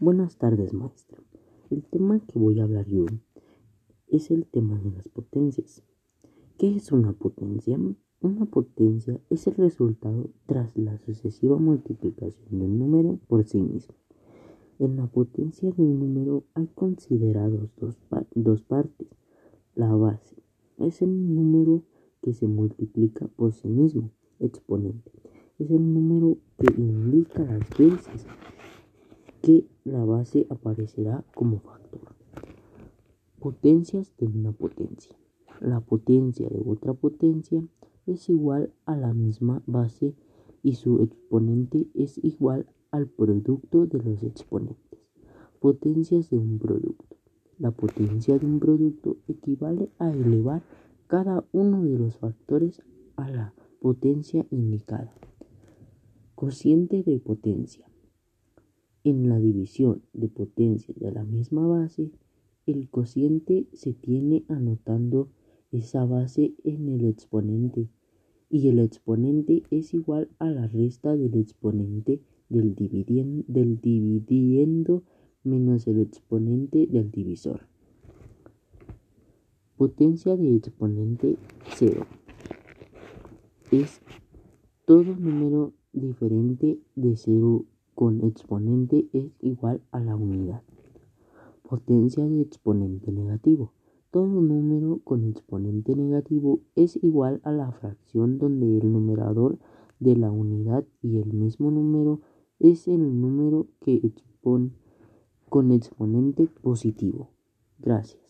Buenas tardes, maestra. El tema que voy a hablar yo es el tema de las potencias. ¿Qué es una potencia? Una potencia es el resultado tras la sucesiva multiplicación de un número por sí mismo. En la potencia de un número hay considerados dos, dos partes. La base es el número que se multiplica por sí mismo, exponente. Es el número que indica las veces que la base aparecerá como factor. Potencias de una potencia. La potencia de otra potencia es igual a la misma base y su exponente es igual al producto de los exponentes. Potencias de un producto. La potencia de un producto equivale a elevar cada uno de los factores a la potencia indicada. Cociente de potencia. En la división de potencias de la misma base, el cociente se tiene anotando esa base en el exponente y el exponente es igual a la resta del exponente del, del dividiendo menos el exponente del divisor. Potencia de exponente 0 es todo número diferente de 0 con exponente es igual a la unidad. Potencia de exponente negativo. Todo número con exponente negativo es igual a la fracción donde el numerador de la unidad y el mismo número es el número que expone con exponente positivo. Gracias.